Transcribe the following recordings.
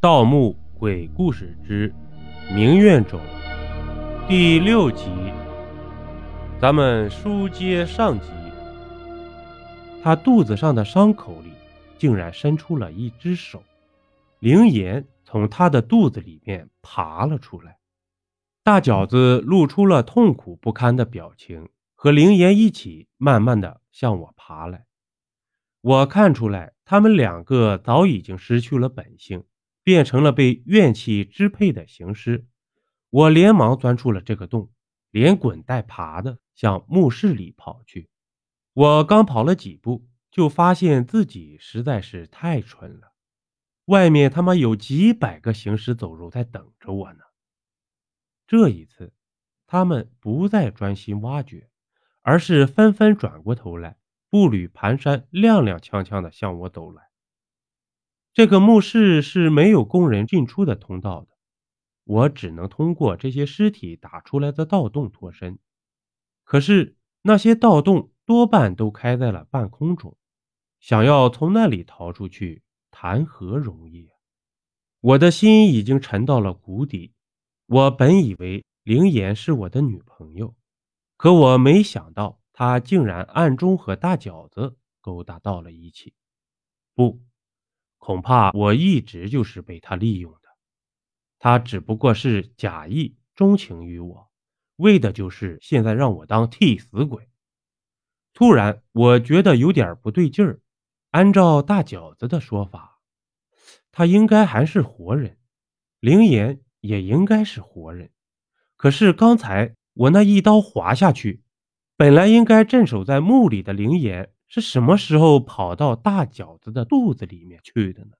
盗墓鬼故事之明院冢第六集，咱们书接上集。他肚子上的伤口里竟然伸出了一只手，灵岩从他的肚子里面爬了出来。大饺子露出了痛苦不堪的表情，和灵岩一起慢慢的向我爬来。我看出来，他们两个早已经失去了本性。变成了被怨气支配的行尸，我连忙钻出了这个洞，连滚带爬的向墓室里跑去。我刚跑了几步，就发现自己实在是太蠢了。外面他妈有几百个行尸走肉在等着我呢。这一次，他们不再专心挖掘，而是纷纷转过头来，步履蹒跚，踉踉跄跄的向我走来。这个墓室是没有工人进出的通道的，我只能通过这些尸体打出来的盗洞脱身。可是那些盗洞多半都开在了半空中，想要从那里逃出去，谈何容易！我的心已经沉到了谷底。我本以为灵岩是我的女朋友，可我没想到她竟然暗中和大饺子勾搭到了一起。不。恐怕我一直就是被他利用的，他只不过是假意钟情于我，为的就是现在让我当替死鬼。突然，我觉得有点不对劲儿。按照大饺子的说法，他应该还是活人，灵岩也应该是活人。可是刚才我那一刀划下去，本来应该镇守在墓里的灵岩。是什么时候跑到大饺子的肚子里面去的呢？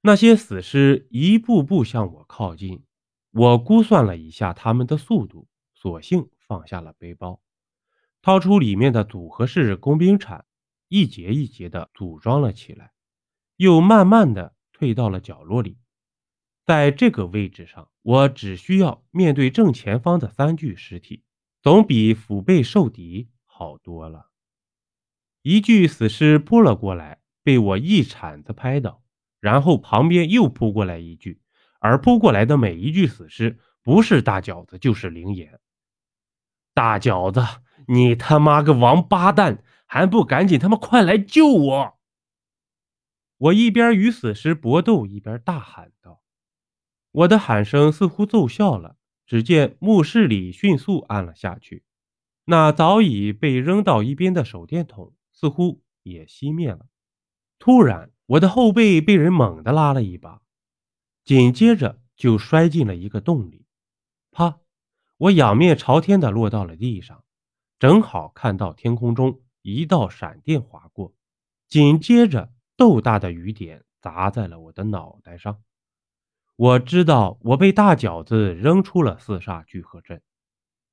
那些死尸一步步向我靠近，我估算了一下他们的速度，索性放下了背包，掏出里面的组合式工兵铲，一节一节的组装了起来，又慢慢的退到了角落里。在这个位置上，我只需要面对正前方的三具尸体，总比腹背受敌好多了。一具死尸扑了过来，被我一铲子拍倒，然后旁边又扑过来一具，而扑过来的每一具死尸，不是大饺子就是灵岩。大饺子，你他妈个王八蛋，还不赶紧他妈快来救我！我一边与死尸搏斗，一边大喊道：“我的喊声似乎奏效了，只见墓室里迅速暗了下去，那早已被扔到一边的手电筒。”似乎也熄灭了。突然，我的后背被人猛地拉了一把，紧接着就摔进了一个洞里。啪！我仰面朝天的落到了地上，正好看到天空中一道闪电划过，紧接着豆大的雨点砸在了我的脑袋上。我知道我被大饺子扔出了四煞聚合阵，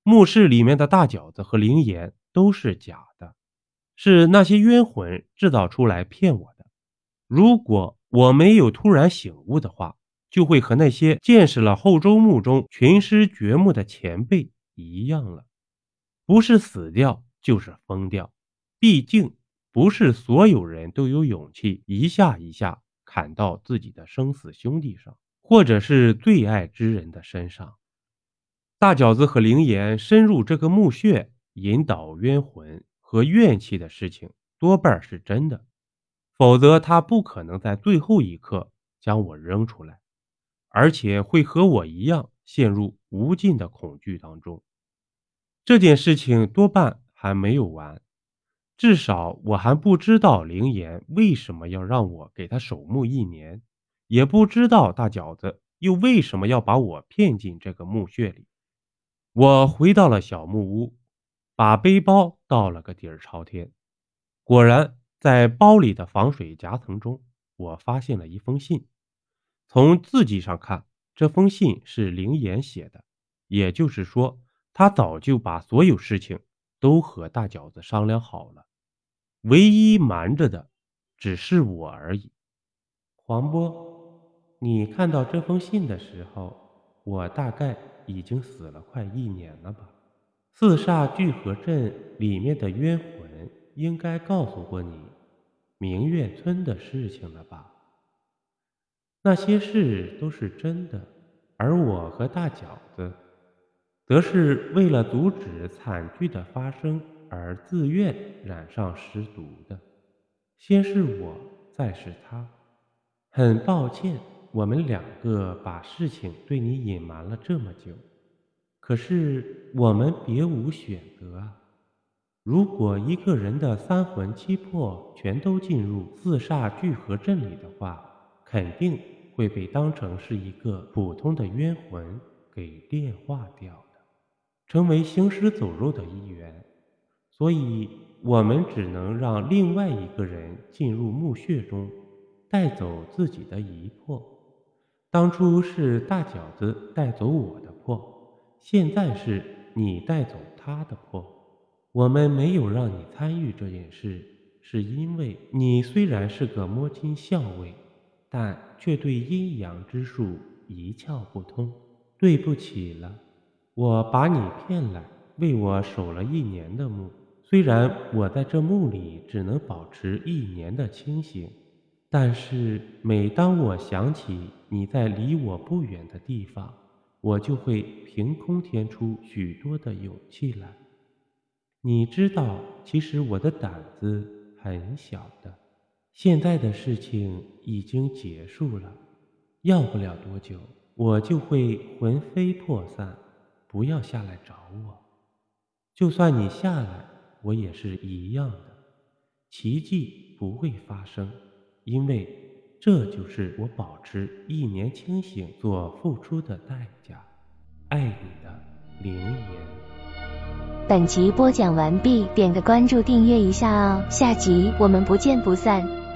墓室里面的大饺子和灵岩都是假的。是那些冤魂制造出来骗我的。如果我没有突然醒悟的话，就会和那些见识了后周墓中群尸掘墓的前辈一样了，不是死掉就是疯掉。毕竟不是所有人都有勇气一下一下砍到自己的生死兄弟上，或者是最爱之人的身上。大饺子和灵岩深入这个墓穴，引导冤魂。和怨气的事情多半是真的，否则他不可能在最后一刻将我扔出来，而且会和我一样陷入无尽的恐惧当中。这件事情多半还没有完，至少我还不知道灵岩为什么要让我给他守墓一年，也不知道大饺子又为什么要把我骗进这个墓穴里。我回到了小木屋。把背包倒了个底儿朝天，果然在包里的防水夹层中，我发现了一封信。从字迹上看，这封信是灵岩写的，也就是说，他早就把所有事情都和大饺子商量好了，唯一瞒着的只是我而已。黄波，你看到这封信的时候，我大概已经死了快一年了吧？四煞聚合阵里面的冤魂应该告诉过你明月村的事情了吧？那些事都是真的，而我和大饺子，则是为了阻止惨剧的发生而自愿染上尸毒的。先是我，再是他。很抱歉，我们两个把事情对你隐瞒了这么久。可是我们别无选择啊！如果一个人的三魂七魄全都进入四煞聚合阵里的话，肯定会被当成是一个普通的冤魂给炼化掉的，成为行尸走肉的一员。所以，我们只能让另外一个人进入墓穴中，带走自己的遗魄。当初是大饺子带走我的魄。现在是你带走他的魄，我们没有让你参与这件事，是因为你虽然是个摸金校尉，但却对阴阳之术一窍不通。对不起了，我把你骗来为我守了一年的墓，虽然我在这墓里只能保持一年的清醒，但是每当我想起你在离我不远的地方。我就会凭空添出许多的勇气来。你知道，其实我的胆子很小的。现在的事情已经结束了，要不了多久，我就会魂飞魄散。不要下来找我。就算你下来，我也是一样的。奇迹不会发生，因为。这就是我保持一年清醒所付出的代价。爱你的灵言。本集播讲完毕，点个关注，订阅一下哦，下集我们不见不散。